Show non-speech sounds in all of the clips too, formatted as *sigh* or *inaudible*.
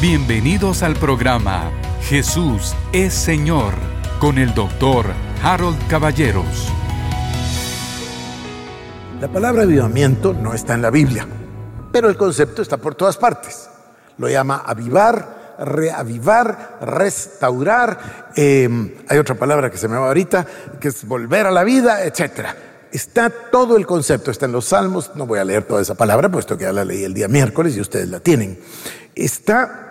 Bienvenidos al programa Jesús es Señor con el doctor Harold Caballeros. La palabra avivamiento no está en la Biblia, pero el concepto está por todas partes. Lo llama avivar, reavivar, restaurar. Em, hay otra palabra que se me va ahorita, que es volver a la vida, etc. Está todo el concepto, está en los salmos. No voy a leer toda esa palabra, puesto que ya la leí el día miércoles y ustedes la tienen. Está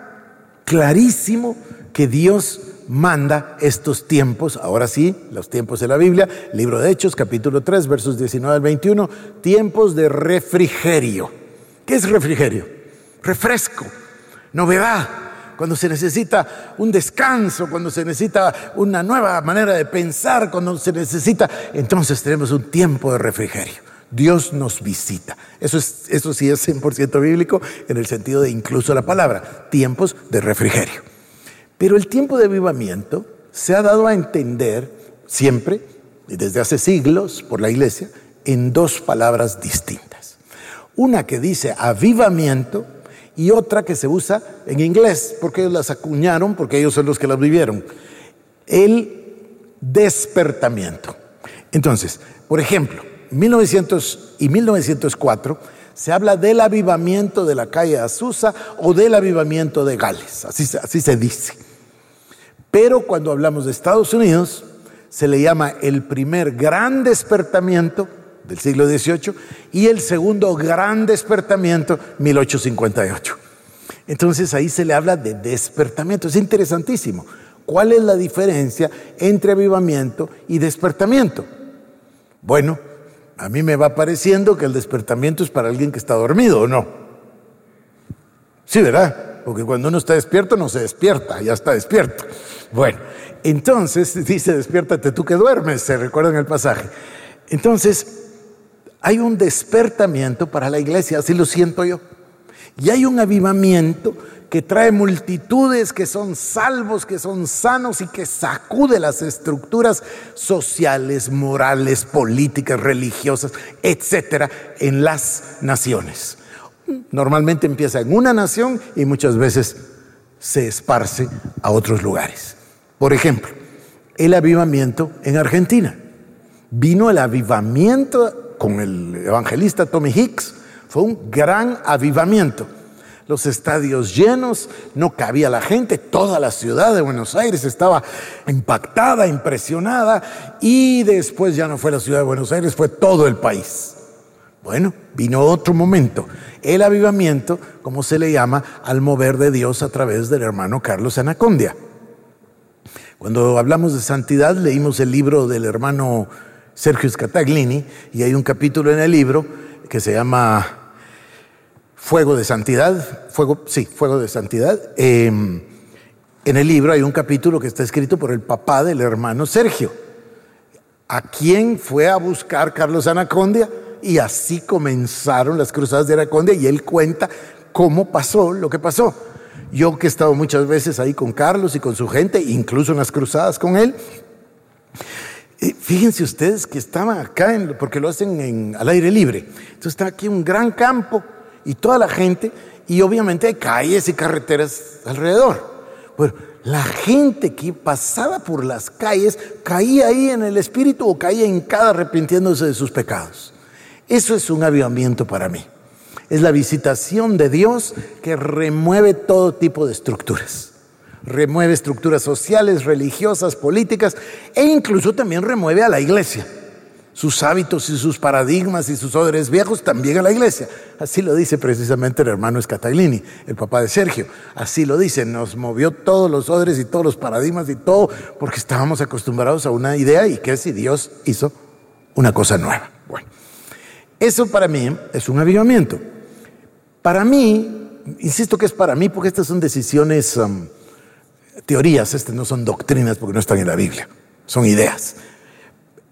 clarísimo que Dios manda estos tiempos, ahora sí, los tiempos de la Biblia, libro de Hechos, capítulo 3, versos 19 al 21, tiempos de refrigerio. ¿Qué es refrigerio? Refresco, novedad, cuando se necesita un descanso, cuando se necesita una nueva manera de pensar, cuando se necesita, entonces tenemos un tiempo de refrigerio. Dios nos visita. Eso, es, eso sí es 100% bíblico en el sentido de incluso la palabra, tiempos de refrigerio. Pero el tiempo de avivamiento se ha dado a entender siempre, y desde hace siglos por la iglesia, en dos palabras distintas. Una que dice avivamiento y otra que se usa en inglés, porque ellos las acuñaron, porque ellos son los que las vivieron. El despertamiento. Entonces, por ejemplo, 1900 y 1904 se habla del avivamiento de la calle Azusa o del avivamiento de Gales, así, así se dice. Pero cuando hablamos de Estados Unidos, se le llama el primer gran despertamiento del siglo XVIII y el segundo gran despertamiento 1858. Entonces ahí se le habla de despertamiento. Es interesantísimo. ¿Cuál es la diferencia entre avivamiento y despertamiento? Bueno, a mí me va pareciendo que el despertamiento es para alguien que está dormido, ¿o no? Sí, ¿verdad? Porque cuando uno está despierto no se despierta, ya está despierto. Bueno, entonces *laughs* dice, despiértate tú que duermes, se recuerda en el pasaje. Entonces, hay un despertamiento para la iglesia, así lo siento yo. Y hay un avivamiento que trae multitudes que son salvos, que son sanos y que sacude las estructuras sociales, morales, políticas, religiosas, etcétera, en las naciones. Normalmente empieza en una nación y muchas veces se esparce a otros lugares. Por ejemplo, el avivamiento en Argentina. Vino el avivamiento con el evangelista Tommy Hicks, fue un gran avivamiento los estadios llenos, no cabía la gente, toda la ciudad de Buenos Aires estaba impactada, impresionada, y después ya no fue la ciudad de Buenos Aires, fue todo el país. Bueno, vino otro momento, el avivamiento, como se le llama, al mover de Dios a través del hermano Carlos Anacondia. Cuando hablamos de santidad, leímos el libro del hermano Sergio Scataglini, y hay un capítulo en el libro que se llama Fuego de Santidad, fuego, sí, Fuego de Santidad. Em, en el libro hay un capítulo que está escrito por el papá del hermano Sergio, a quien fue a buscar Carlos Anacondia y así comenzaron las cruzadas de Anacondia y él cuenta cómo pasó lo que pasó. Yo que he estado muchas veces ahí con Carlos y con su gente, incluso en las cruzadas con él, fíjense ustedes que estaba acá, porque lo hacen en, al aire libre. Entonces está aquí un gran campo y toda la gente, y obviamente hay calles y carreteras alrededor. Bueno, la gente que pasaba por las calles caía ahí en el espíritu o caía en cada arrepintiéndose de sus pecados. Eso es un avivamiento para mí. Es la visitación de Dios que remueve todo tipo de estructuras. Remueve estructuras sociales, religiosas, políticas e incluso también remueve a la iglesia sus hábitos y sus paradigmas y sus odres viejos también a la iglesia. Así lo dice precisamente el hermano Scataglini, el papá de Sergio. Así lo dice, nos movió todos los odres y todos los paradigmas y todo porque estábamos acostumbrados a una idea y que si Dios hizo una cosa nueva. Bueno, eso para mí es un avivamiento. Para mí, insisto que es para mí porque estas son decisiones, um, teorías, estas no son doctrinas porque no están en la Biblia, son ideas.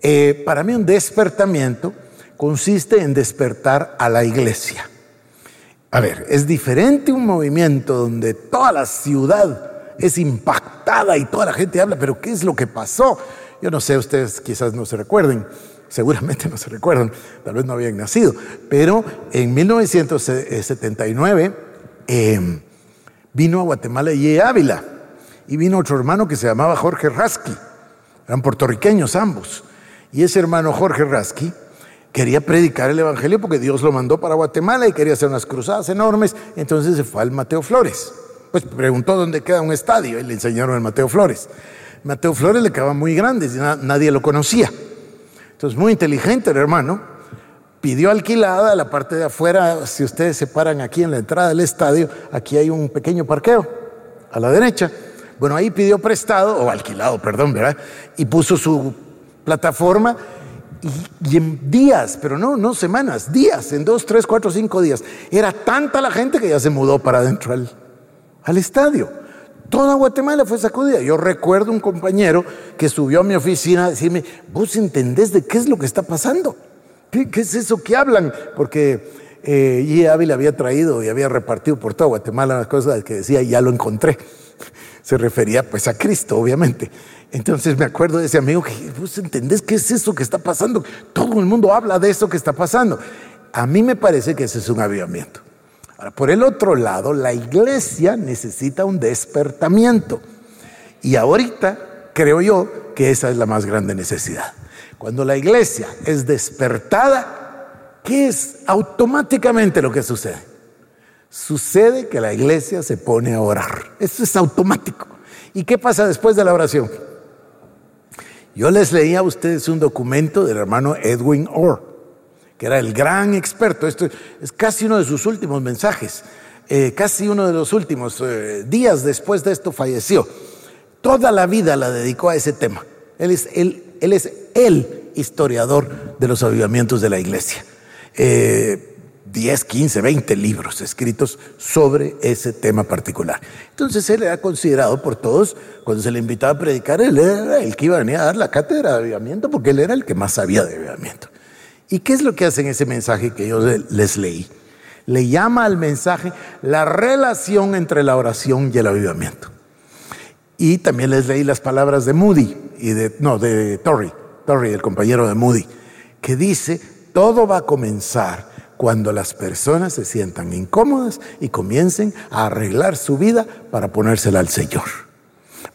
Eh, para mí un despertamiento consiste en despertar a la iglesia. A ver, es diferente un movimiento donde toda la ciudad es impactada y toda la gente habla, pero ¿qué es lo que pasó? Yo no sé, ustedes quizás no se recuerden, seguramente no se recuerdan, tal vez no habían nacido, pero en 1979 em, vino a Guatemala y Ávila. Y vino otro hermano que se llamaba Jorge Rasky. Eran puertorriqueños ambos. Y ese hermano Jorge Rasky quería predicar el Evangelio porque Dios lo mandó para Guatemala y quería hacer unas cruzadas enormes. Entonces se fue al Mateo Flores. Pues preguntó dónde queda un estadio y le enseñaron el Mateo Flores. Mateo Flores le quedaba muy grande, nadie lo conocía. Entonces, muy inteligente el hermano, pidió alquilada la parte de afuera. Si ustedes se paran aquí en la entrada del estadio, aquí hay un pequeño parqueo a la derecha. Bueno, ahí pidió prestado, o alquilado, perdón, ¿verdad? Y puso su plataforma y, en días, pero no, no semanas, días, en dos, tres, cuatro, cinco días. Era tanta la gente que ya se mudó para adentro al, al estadio. Toda Guatemala fue sacudida. Yo recuerdo un compañero que subió a mi oficina a decirme, vos entendés de qué es lo que está pasando. ¿Qué, es eso que hablan? Porque eh, y Ávila había traído y había repartido por toda Guatemala las cosas que decía, ya lo encontré. Se refería pues a Cristo, obviamente. Entonces me acuerdo de ese amigo que, vos entendés qué es eso que está pasando. Todo el mundo habla de eso que está pasando. A mí me parece que ese es un avivamiento. Ahora, por el otro lado, la iglesia necesita un despertamiento. Y ahorita creo yo que esa es la más grande necesidad. Cuando la iglesia es despertada, ¿qué es automáticamente lo que sucede? Sucede que la iglesia se pone a orar. Eso es automático. ¿Y qué pasa después de la oración? Yo les leía a ustedes un documento del hermano Edwin Orr que era el gran experto. Esto es casi uno de sus últimos mensajes, eh, casi uno de los últimos. Eh, días después de esto falleció. Toda la vida la dedicó a ese tema. Él es, él, él es el historiador de los avivamientos de la iglesia. 10, 15, 20 libros escritos sobre ese tema particular. Entonces él era considerado por todos, cuando se le invitaba a predicar, él era el que iba a venir a dar la cátedra de avivamiento porque él era el que más sabía de avivamiento. ¿Y qué es lo que hace ese mensaje que yo les leí? Le llama al mensaje la relación entre la oración y el avivamiento. Y también les leí las palabras de Moody, y de, no, de Torrey, Torrey, el compañero de Moody, que dice, todo va a comenzar cuando las personas se sientan incómodas y comiencen a arreglar su vida para ponérsela al Señor.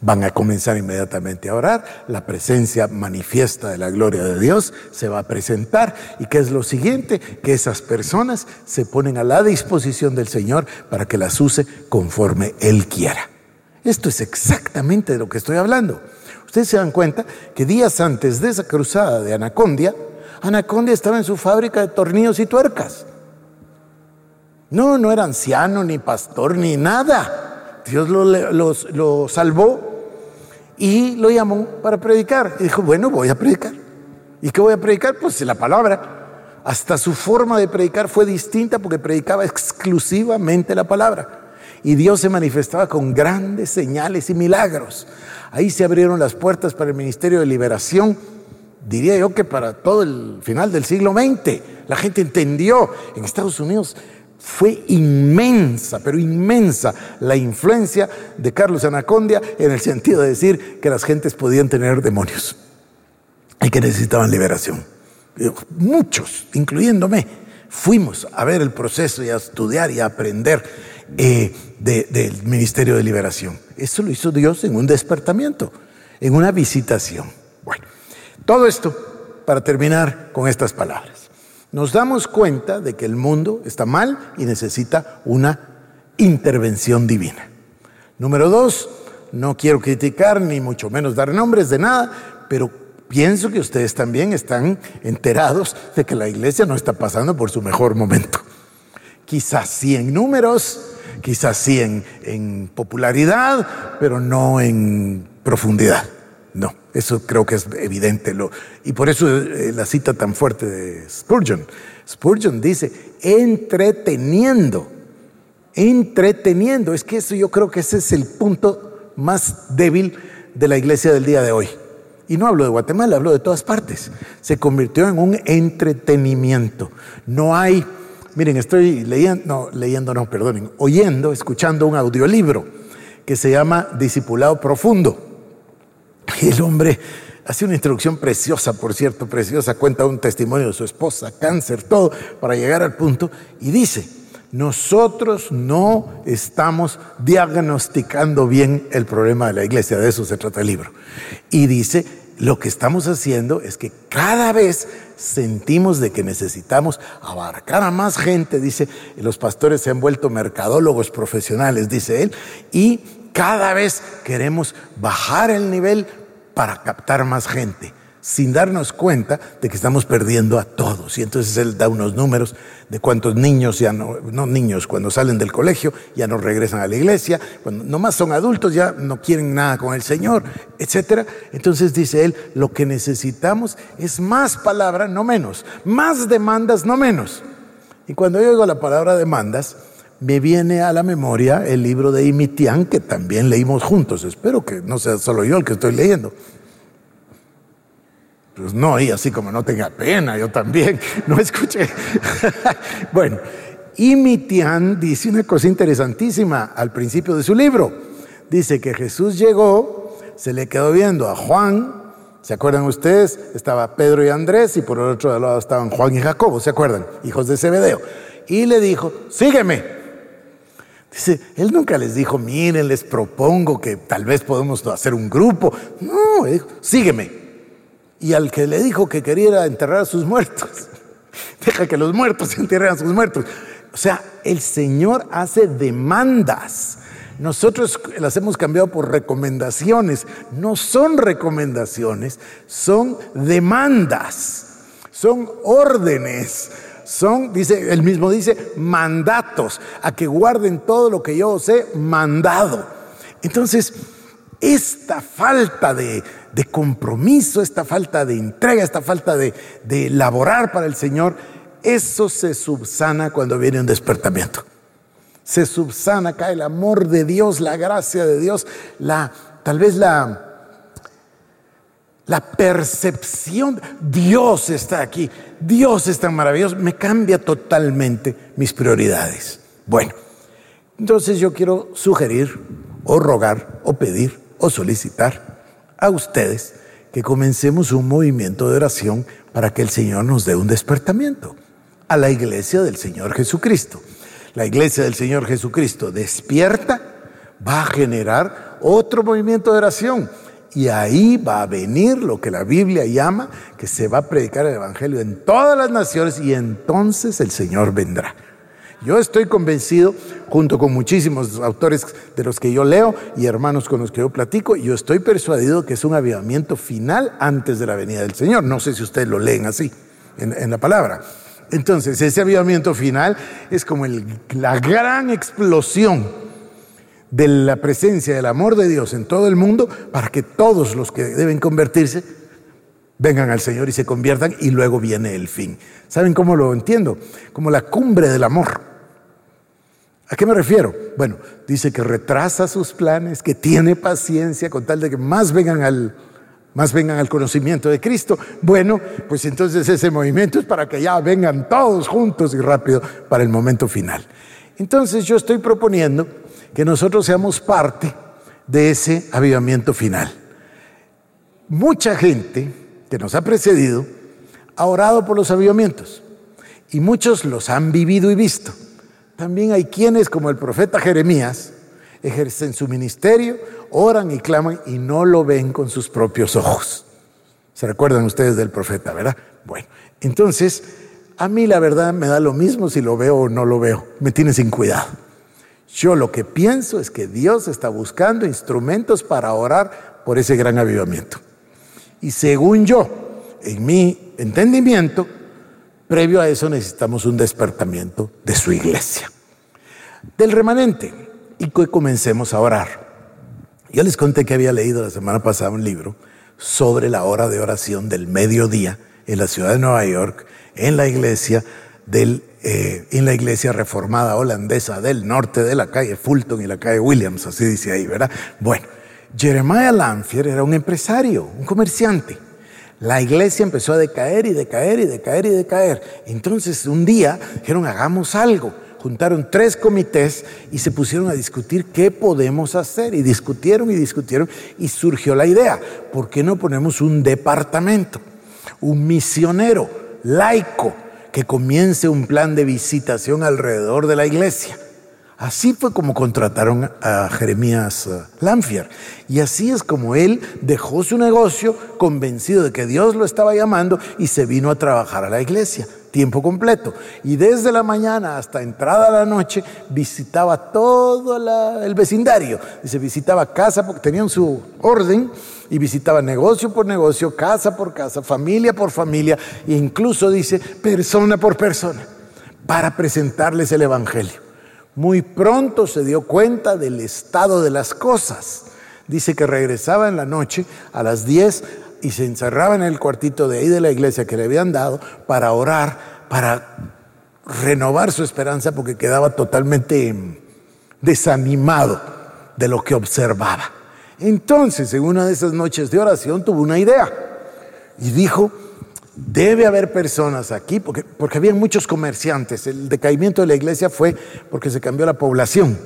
Van a comenzar inmediatamente a orar, la presencia manifiesta de la gloria de Dios se va a presentar y qué es lo siguiente, que esas personas se ponen a la disposición del Señor para que las use conforme Él quiera. Esto es exactamente de lo que estoy hablando. Ustedes se dan cuenta que días antes de esa cruzada de Anacondia, Anacondia estaba en su fábrica de tornillos y tuercas. No, no era anciano, ni pastor, ni nada. Dios lo, lo salvó y lo llamó para predicar. Y dijo, bueno, voy a predicar. ¿Y qué voy a predicar? Pues la palabra. Hasta su forma de predicar fue distinta porque predicaba exclusivamente la palabra. Y Dios se manifestaba con grandes señales y milagros. Ahí se abrieron las puertas para el ministerio de liberación, diría yo que para todo el final del siglo XX. La gente entendió. En Estados Unidos fue inmensa, pero inmensa la influencia de Carlos Anacondia en el sentido de decir que las gentes podían tener demonios y que necesitaban liberación. Muchos, incluyéndome, fuimos a ver el proceso y a estudiar y a aprender eh, del Ministerio de Liberación. Eso lo hizo Dios en un despertamiento, en una visitación. Todo esto para terminar con estas palabras nos damos cuenta de que el mundo está mal y necesita una intervención divina. Número dos, no quiero criticar ni mucho menos dar nombres de nada, pero pienso que ustedes también están enterados de que la iglesia no está pasando por su mejor momento. Quizás sí en números, quizás sí en, en popularidad, pero no en profundidad. No, eso creo que es evidente. Lo, y por eso eh, la cita tan fuerte de Spurgeon. Spurgeon dice, entreteniendo, entreteniendo. Es que eso yo creo que ese es el punto más débil de la iglesia del día de hoy. Y no hablo de Guatemala, hablo de todas partes. Se convirtió en un entretenimiento. No hay, miren, estoy leyendo, no, leyendo, no, perdonen, oyendo, escuchando un audiolibro que se llama Discipulado Profundo *laughs* el hombre hace una introducción preciosa, por cierto, preciosa, cuenta un testimonio de su esposa, cáncer, todo, para llegar al punto, y dice, nosotros no estamos diagnosticando bien el problema de la iglesia, de eso se trata el libro. Y dice, lo que estamos haciendo es que cada vez sentimos de que necesitamos abarcar a más gente, dice, los pastores se han vuelto mercadólogos profesionales, dice él, y cada vez queremos bajar el nivel para captar más gente sin darnos cuenta de que estamos perdiendo a todos. Y entonces él da unos números de cuántos niños ya no, no niños, cuando salen del colegio ya no regresan a la iglesia, cuando nomás son adultos ya no quieren nada con el Señor, etc. Entonces dice él, lo que necesitamos es más palabra, no menos, más demandas, no menos. Y cuando yo oigo la palabra demandas, me viene a la memoria el libro de Imitián, que también leímos juntos. Espero que no sea solo yo el que estoy leyendo. Pues no, y así como no tenga pena, yo también, *laughs* no escuché. *laughs* bueno, y Mitián dice una cosa interesantísima al principio de su libro. Dice que Jesús llegó, se le quedó viendo a Juan, ¿se acuerdan ustedes? Estaba Pedro y Andrés y por el otro lado estaban Juan y Jacobo, ¿se acuerdan? Hijos de Zebedeo. Y le dijo, sígueme. Él nunca les dijo, miren, les propongo que tal vez podemos hacer un grupo. No, dijo, sígueme y al que le dijo que quería enterrar a sus muertos. *laughs* Deja que los muertos *laughs* entierren a sus muertos. O sea, el Señor hace demandas. Nosotros las hemos cambiado por recomendaciones. No son recomendaciones, son demandas, son órdenes, son, dice, él mismo dice, mandatos, a que guarden todo lo que yo os he mandado. Entonces, esta falta de, compromiso, esta falta de entrega, esta falta de, de laborar para el Señor, eso se subsana cuando viene un despertamiento. Se subsana acá el amor de Dios, la gracia de Dios, la, tal vez la, la percepción, Dios está aquí, Dios es tan maravilloso, me cambia totalmente mis prioridades. Bueno, entonces yo quiero sugerir o rogar o pedir o solicitar a ustedes que comencemos un movimiento de oración para que el Señor nos dé un despertamiento a la iglesia del Señor Jesucristo. La iglesia del Señor Jesucristo despierta, va a generar otro movimiento de oración y ahí va a venir lo que la Biblia llama que se va a predicar el Evangelio en todas las naciones y entonces el Señor vendrá. Yo estoy convencido, junto con muchísimos autores de los que yo leo y hermanos con los que yo platico, yo estoy persuadido que es un avivamiento final antes de la venida del Señor. No sé si ustedes lo leen así en, la palabra. Entonces, ese avivamiento final es como la gran explosión de la presencia del amor de Dios en todo el mundo para que todos los que deben convertirse vengan al Señor y se conviertan y luego viene el fin. ¿Saben cómo lo entiendo? Como la cumbre del amor. ¿A qué me refiero? Bueno, dice que retrasa sus planes, que tiene paciencia con tal de que más vengan al, más vengan al conocimiento de Cristo. Bueno, pues entonces ese movimiento es para que ya vengan todos juntos y rápido para el momento final. Entonces yo estoy proponiendo que nosotros seamos parte de ese avivamiento final. Mucha gente que nos ha precedido ha orado por los avivamientos y muchos los han vivido y visto. También hay quienes, como el profeta Jeremías, ejercen su ministerio, oran y claman y no lo ven con sus propios ojos. ¿Se recuerdan ustedes del profeta, verdad? Bueno, entonces, a mí la verdad me da lo mismo si lo veo o no lo veo. Me tiene sin cuidado. Yo lo que pienso es que Dios está buscando instrumentos para orar por ese gran avivamiento. Y según yo, en mi entendimiento, Previo a eso necesitamos un despertamiento de su iglesia, del remanente, y que comencemos a orar. Yo les conté que había leído la semana pasada un libro sobre la hora de oración del mediodía en la ciudad de Nueva York, en la iglesia del, eh, en la iglesia reformada holandesa del norte de la calle Fulton y la calle Williams, así dice ahí, ¿verdad? Bueno, Jeremiah Lanfier era un empresario, un comerciante la iglesia empezó a decaer y decaer y decaer y decaer. Entonces un día dijeron, hagamos algo. Juntaron tres comités y se pusieron a discutir qué podemos hacer. Y discutieron y discutieron y surgió la idea, ¿por qué no ponemos un departamento, un misionero laico que comience un plan de visitación alrededor de la iglesia. Así fue como contrataron a Jeremías eh, Lanfier. Y así es como él dejó su negocio convencido de que Dios lo estaba llamando y se vino a trabajar a la iglesia, tiempo completo. Y desde la mañana hasta entrada la noche visitaba todo el vecindario. Dice, visitaba casa porque tenían su orden y visitaba negocio por negocio, casa por casa, familia por familia e incluso dice persona por persona para presentarles el Evangelio. Muy pronto se dio cuenta del estado de las cosas. Dice que regresaba en la noche a las 10 y se encerraba en el cuartito de ahí de la iglesia que le habían dado para orar, para renovar su esperanza porque quedaba totalmente desanimado de lo que observaba. Entonces, en una de esas noches de oración tuvo una idea y dijo, Debe haber personas aquí, porque, porque había muchos comerciantes. El decaimiento de la iglesia fue porque se cambió la población.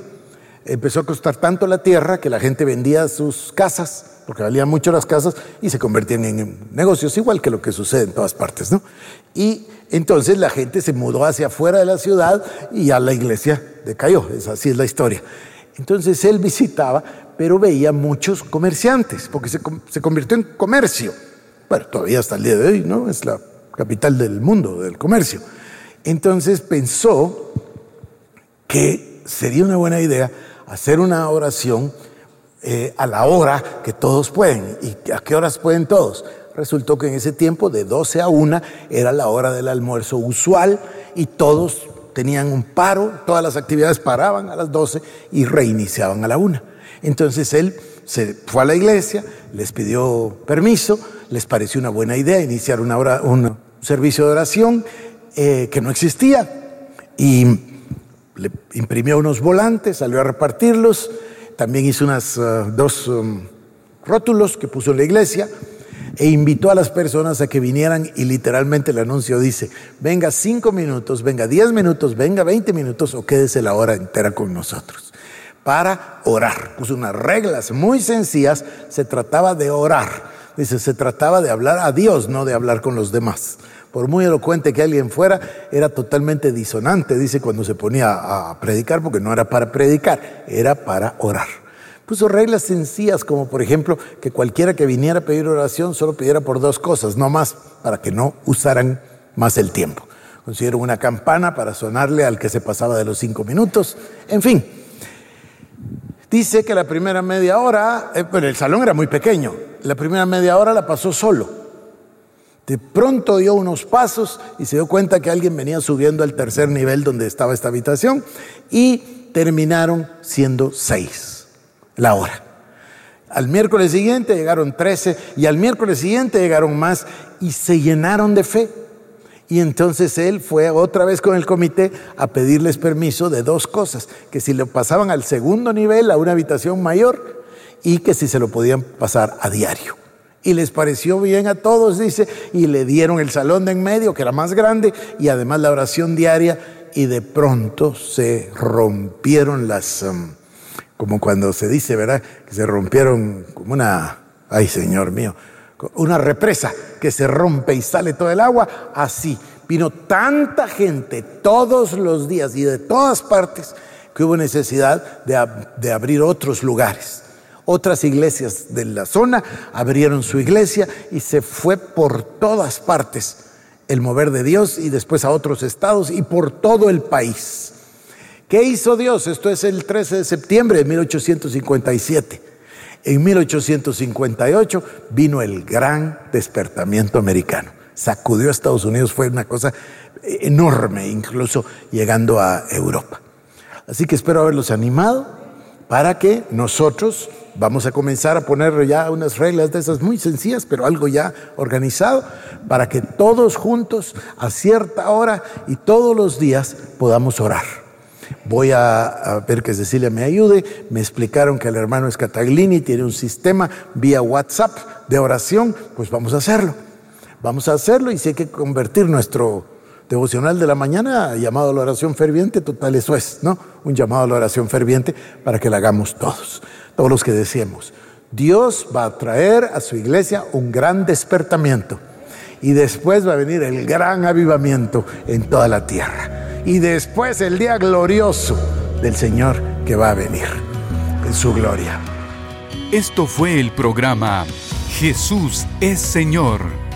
Empezó a costar tanto la tierra que la gente vendía sus casas, porque valían mucho las casas, y se convertían en negocios, igual que lo que sucede en todas partes. ¿no? Y entonces la gente se mudó hacia afuera de la ciudad y ya la iglesia decayó. Así es la historia. Entonces él visitaba, pero veía muchos comerciantes, porque se, se convirtió en comercio. Bueno, todavía hasta el día de hoy, ¿no? Es la capital del mundo, del comercio. Entonces pensó que sería una buena idea hacer una oración eh, a la hora que todos pueden. ¿Y a qué horas pueden todos? Resultó que en ese tiempo, de 12 a 1, era la hora del almuerzo usual y todos tenían un paro, todas las actividades paraban a las 12 y reiniciaban a la 1. Entonces él se fue a la iglesia, les pidió permiso, les pareció una buena idea iniciar una un servicio de oración eh, que no existía y le imprimió unos volantes, salió a repartirlos, también hizo unas uh, dos um, rótulos que puso en la iglesia e invitó a las personas a que vinieran y literalmente el anuncio dice, venga cinco minutos, venga diez minutos, venga veinte minutos o quédese la hora entera con nosotros para orar. Puso unas reglas muy sencillas, se trataba de orar. Dice, se trataba de hablar a Dios, no de hablar con los demás. Por muy elocuente que alguien fuera, era totalmente disonante, dice, cuando se ponía a predicar, porque no era para predicar, era para orar. Puso reglas sencillas, como por ejemplo, que cualquiera que viniera a pedir oración solo pidiera por dos cosas, no más, para que no usaran más el tiempo. Consiguieron una campana para sonarle al que se pasaba de los cinco minutos, en fin. Dice que la primera media hora, eh, el salón era muy pequeño, la primera media hora la pasó solo. De pronto dio unos pasos y se dio cuenta que alguien venía subiendo al tercer nivel donde estaba esta habitación y terminaron siendo seis la hora. Al miércoles siguiente llegaron trece y al miércoles siguiente llegaron más y se llenaron de fe. Y entonces él fue otra vez con el comité a pedirles permiso de dos cosas, que si lo pasaban al segundo nivel, a una habitación mayor, y que si se lo podían pasar a diario. Y les pareció bien a todos, dice, y le dieron el salón de en medio, que era más grande, y además la oración diaria, y de pronto se rompieron las, um, como cuando se dice, ¿verdad? Que se rompieron como una, ay Señor mío, una represa que se rompe y sale todo el agua, así. Vino tanta gente todos los días y de todas partes que hubo necesidad de, de abrir otros lugares. Otras iglesias de la zona abrieron su iglesia y se fue por todas partes el mover de Dios y después a otros estados y por todo el país. ¿Qué hizo Dios? Esto es el 13 de septiembre de 1857. En 1858 vino el gran despertamiento americano. Sacudió a Estados Unidos, fue una cosa enorme, incluso llegando a Europa. Así que espero haberlos animado para que nosotros vamos a comenzar a poner ya unas reglas de esas muy sencillas, pero algo ya organizado, para que todos juntos, a cierta hora y todos los días, podamos orar. Voy a, ver que Cecilia me ayude. Me explicaron que el hermano Scataglini tiene un sistema vía WhatsApp de oración. Pues vamos a hacerlo. Vamos a hacerlo y si hay que convertir nuestro devocional de la mañana llamado a la oración ferviente, total eso es, ¿no? Un llamado a la oración ferviente para que la hagamos todos, todos los que deseemos. Dios va a traer a su iglesia un gran despertamiento Y después va a venir el gran avivamiento en toda la tierra. Y después el día glorioso del Señor que va a venir en su gloria. Esto fue el programa Jesús es Señor